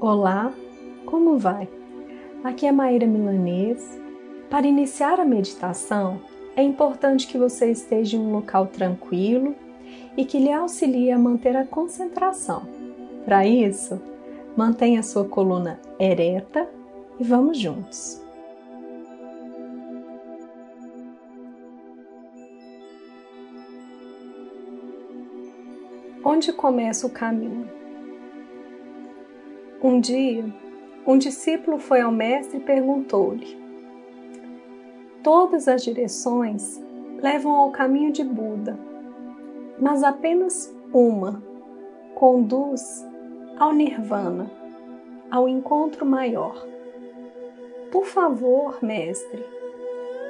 Olá, como vai? Aqui é Maíra Milanês. Para iniciar a meditação, é importante que você esteja em um local tranquilo e que lhe auxilie a manter a concentração. Para isso, mantenha sua coluna ereta e vamos juntos. Onde começa o caminho? Um dia, um discípulo foi ao mestre e perguntou-lhe: Todas as direções levam ao caminho de Buda, mas apenas uma conduz ao Nirvana, ao encontro maior. Por favor, mestre,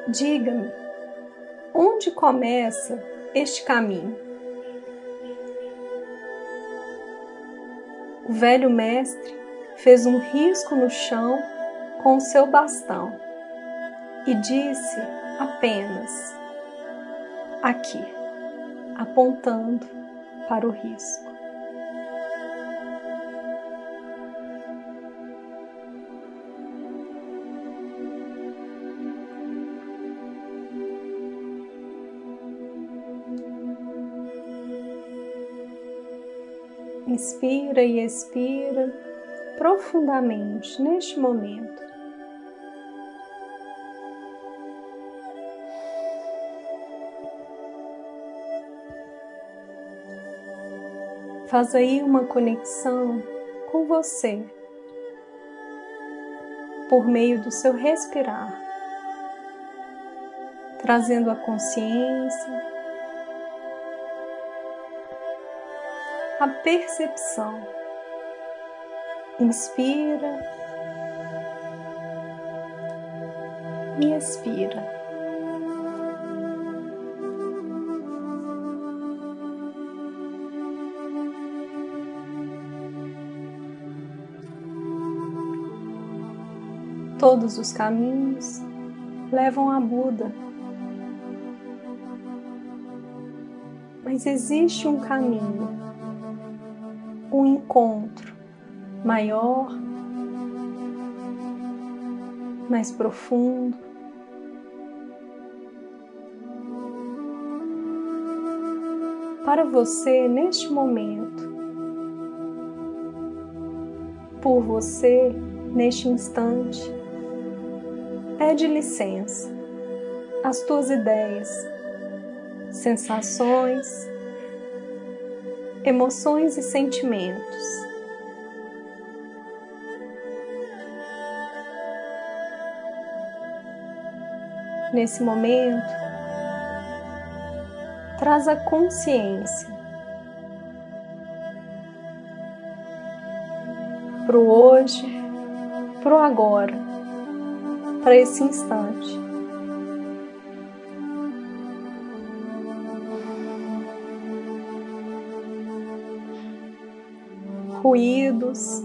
diga-me, onde começa este caminho? O velho mestre fez um risco no chão com o seu bastão e disse apenas aqui, apontando para o risco. Inspira e expira profundamente neste momento. Faz aí uma conexão com você por meio do seu respirar, trazendo a consciência a percepção. Inspira e expira. Todos os caminhos levam a Buda. Mas existe um caminho um encontro maior, mais profundo. Para você neste momento, por você neste instante, pede licença às tuas ideias, sensações, emoções e sentimentos. Nesse momento, traz a consciência para o hoje, para o agora, para esse instante. Ruídos,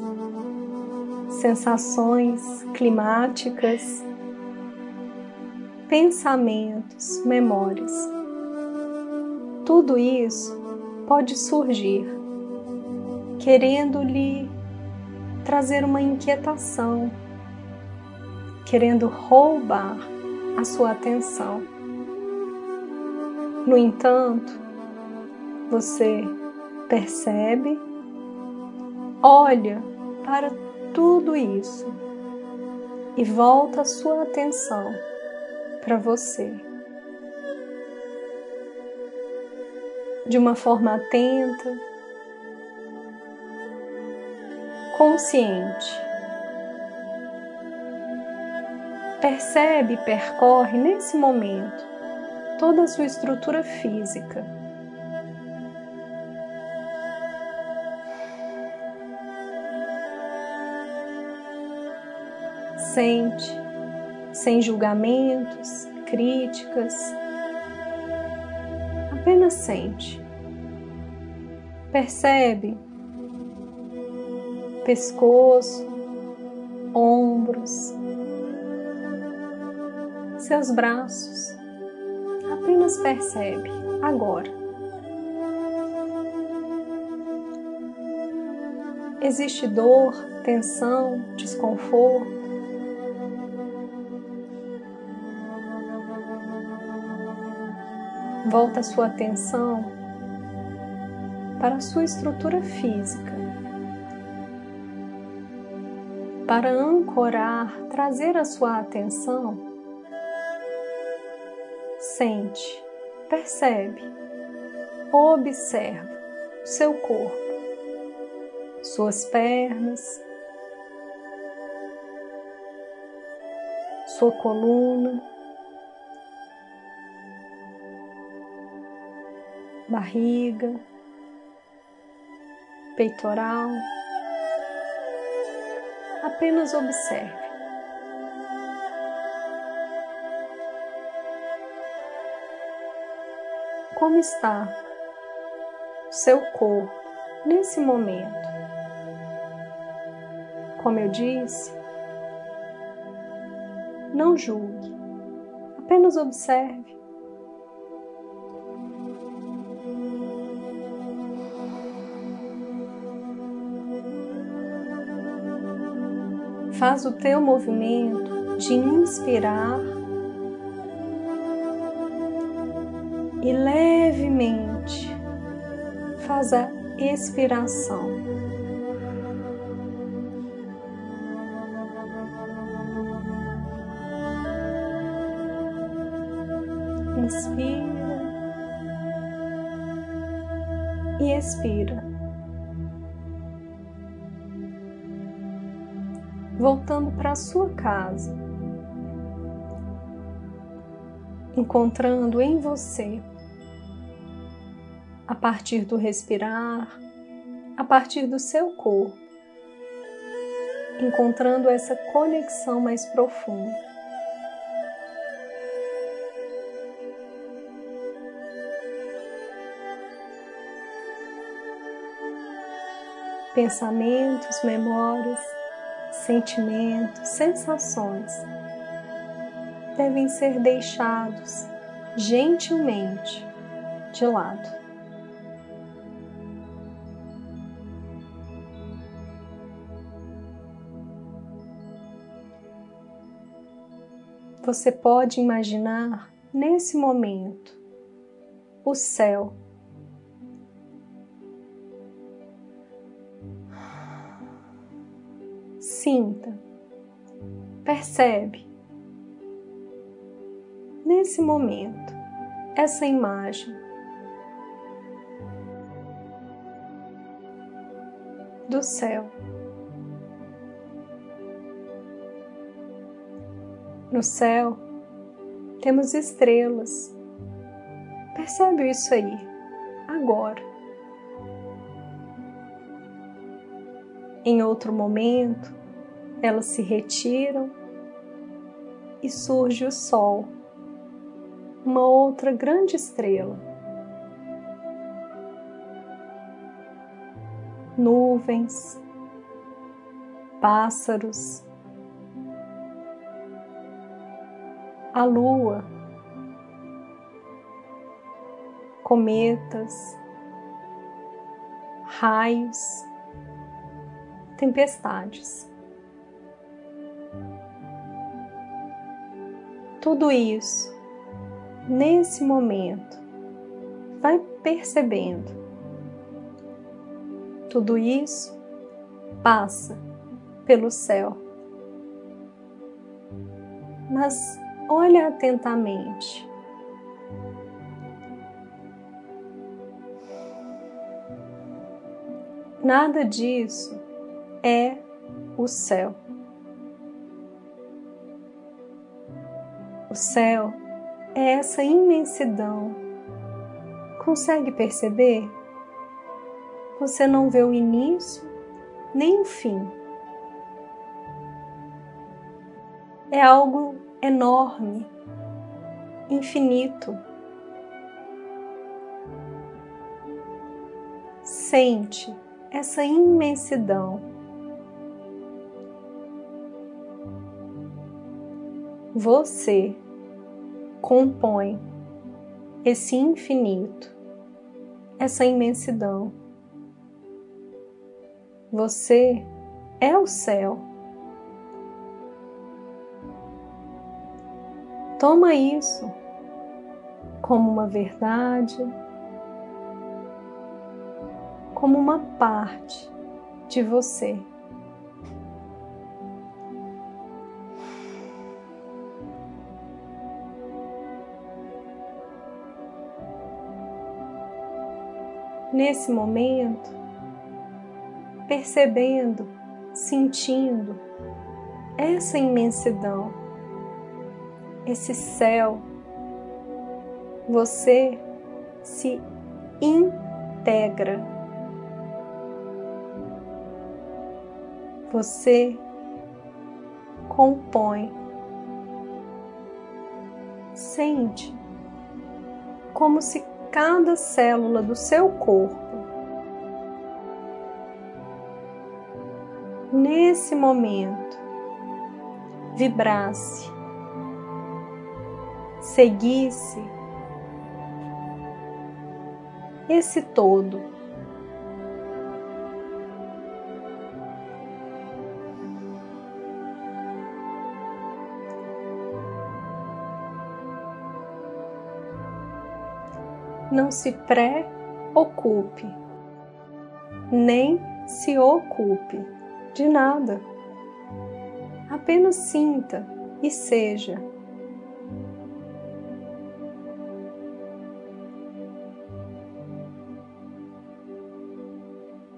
sensações climáticas, pensamentos, memórias. Tudo isso pode surgir querendo lhe trazer uma inquietação, querendo roubar a sua atenção. No entanto, você percebe olha para tudo isso e volta a sua atenção para você. De uma forma atenta, consciente. Percebe e percorre nesse momento toda a sua estrutura física sente, sem julgamentos, críticas. Apenas sente. Percebe pescoço, ombros, seus braços. Apenas percebe agora. Existe dor, tensão, desconforto? Volta a sua atenção para a sua estrutura física, para ancorar, trazer a sua atenção. Sente, percebe, observa o seu corpo, suas pernas, sua coluna. Barriga, peitoral. Apenas observe. Como está seu corpo nesse momento? Como eu disse, não julgue, apenas observe. Faz o teu movimento de inspirar e levemente faz a expiração. Inspira e expira. Voltando para a sua casa, encontrando em você, a partir do respirar, a partir do seu corpo, encontrando essa conexão mais profunda. Pensamentos, memórias, sentimentos, sensações devem ser deixados gentilmente de lado. Você pode imaginar nesse momento o céu sinta, percebe nesse momento essa imagem do céu. No céu temos estrelas. Percebe isso aí, agora. Em outro momento, elas se retiram e surge o Sol, uma outra grande estrela. Nuvens, pássaros, a Lua, cometas, raios, tempestades. Tudo isso nesse momento. Vai percebendo. Tudo isso passa pelo céu. Mas olha atentamente. Nada disso é o céu. O céu é essa imensidão. Consegue perceber? Você não vê o início nem o fim. É algo enorme, infinito. Sente essa imensidão. Você compõe esse infinito, essa imensidão. Você é o céu. Toma isso como uma verdade, como uma parte de você. Nesse momento, percebendo, sentindo essa imensidão, esse céu, você se integra você compõe. Sente como se cada célula do seu corpo, nesse momento, vibrasse, seguisse esse todo. Não se preocupe, nem se ocupe de nada. Apenas sinta e seja.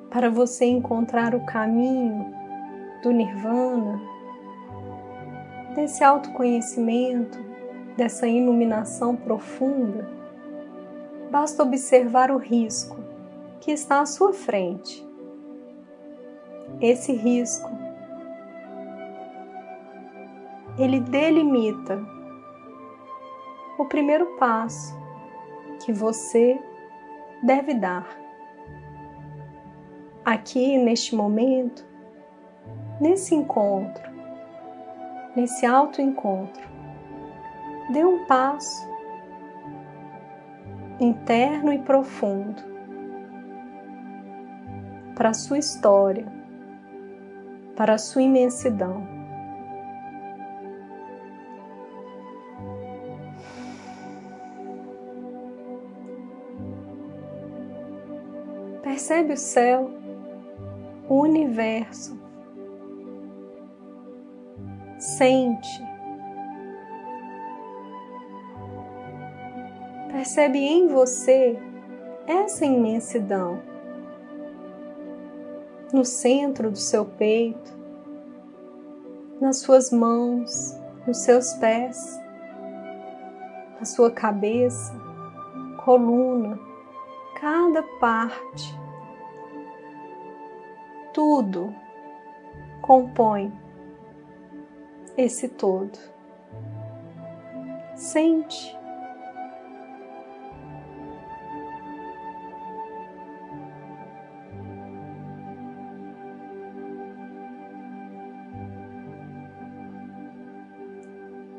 Para você encontrar o caminho do Nirvana, desse autoconhecimento, dessa iluminação profunda, basta observar o risco que está à sua frente. Esse risco, ele delimita o primeiro passo que você deve dar. Aqui, neste momento, nesse encontro, nesse auto-encontro, dê um passo interno e profundo para a sua história, para a sua imensidão. Percebe o céu, o universo. Sente percebe em você essa imensidão no centro do seu peito, nas suas mãos, nos seus pés, na sua cabeça, coluna, cada parte, tudo compõe esse todo. Sente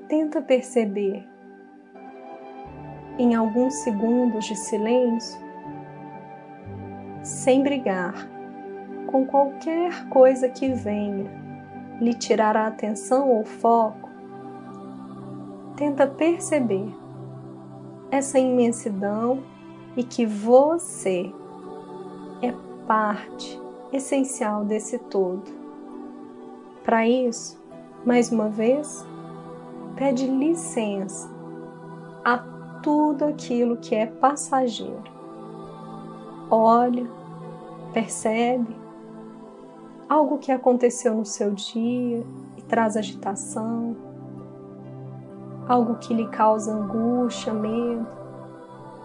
tenta perceber em alguns segundos de silêncio, sem brigar com qualquer coisa que venha lhe tirar a atenção ou foco, tenta perceber essa imensidão e que você é parte essencial desse todo. Para isso, mais uma vez, pede licença a tudo aquilo que é passageiro. Olha, percebe algo que aconteceu no seu dia e traz agitação, algo que lhe causa angústia, medo.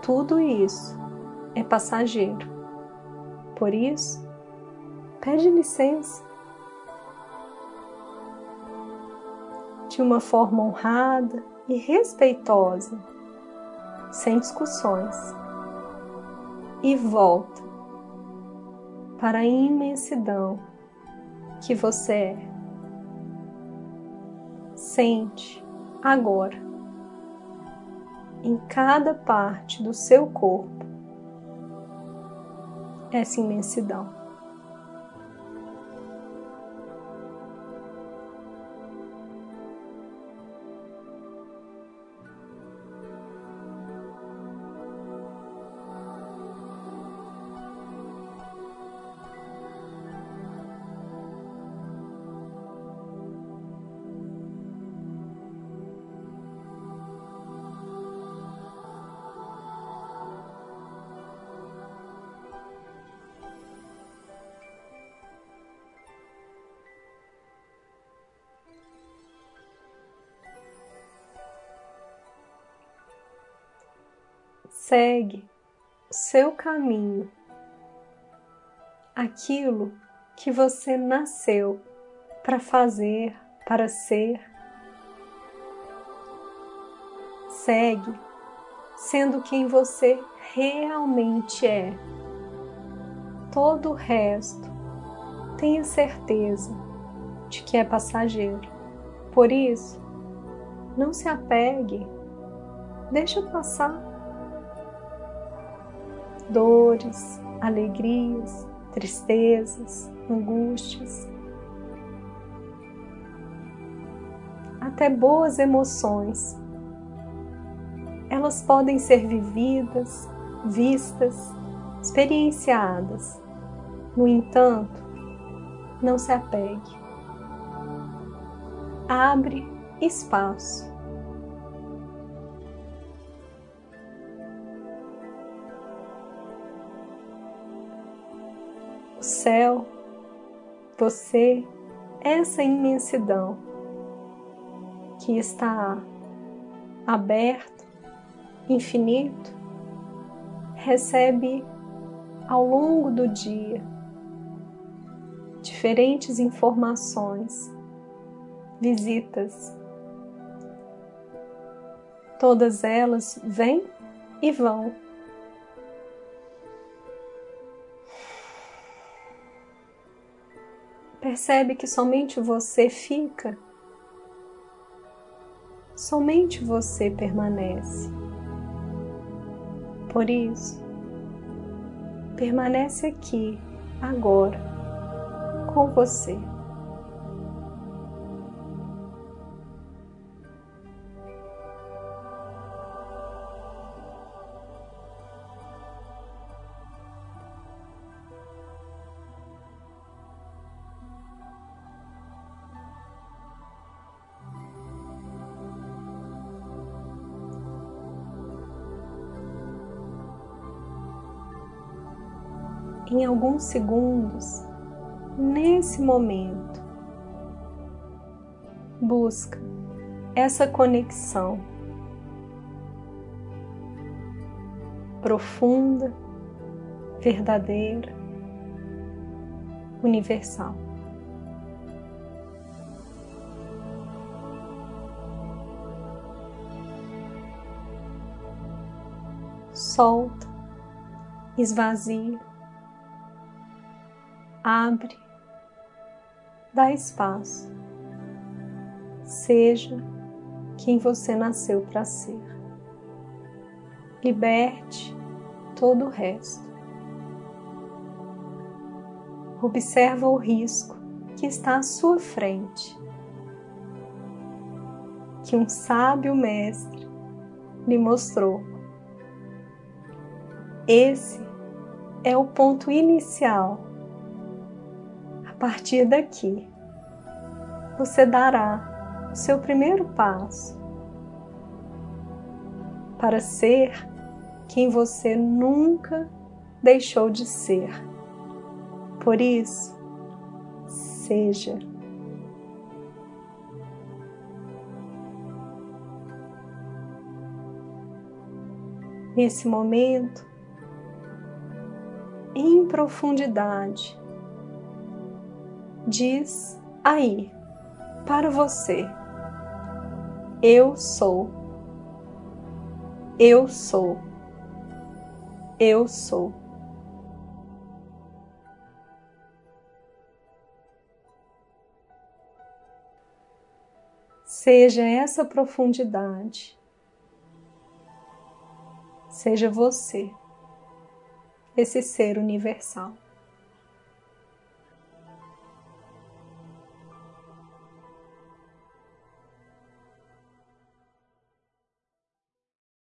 Tudo isso é passageiro. Por isso, pede licença de uma forma honrada e respeitosa, sem discussões, e volta para a imensidão que você é. Sente agora, em cada parte do seu corpo, essa imensidão. Segue o seu caminho, aquilo que você nasceu para fazer, para ser. Segue sendo quem você realmente é. Todo o resto, tenha certeza de que é passageiro. Por isso, não se apegue, deixa passar. Dores, alegrias, tristezas, angústias, até boas emoções. Elas podem ser vividas, vistas, experienciadas. No entanto, não se apegue. Abre espaço. Céu, você, essa imensidão que está aberto, infinito, recebe ao longo do dia diferentes informações, visitas. Todas elas vêm e vão. Percebe que somente você fica, somente você permanece. Por isso, permanece aqui, agora com você. Em alguns segundos, nesse momento. Busca essa conexão profunda, verdadeira, universal. Solta, esvazia, abre dá espaço. Seja quem você nasceu para ser. Liberte todo o resto. Observa o risco que está à sua frente, que um sábio mestre lhe mostrou. Esse é o ponto inicial partir daqui, você dará o seu primeiro passo para ser quem você nunca deixou de ser. Por isso, seja. Nesse momento, em profundidade, diz aí para você: Eu sou, eu sou, eu sou. Seja essa profundidade, seja você, esse ser universal.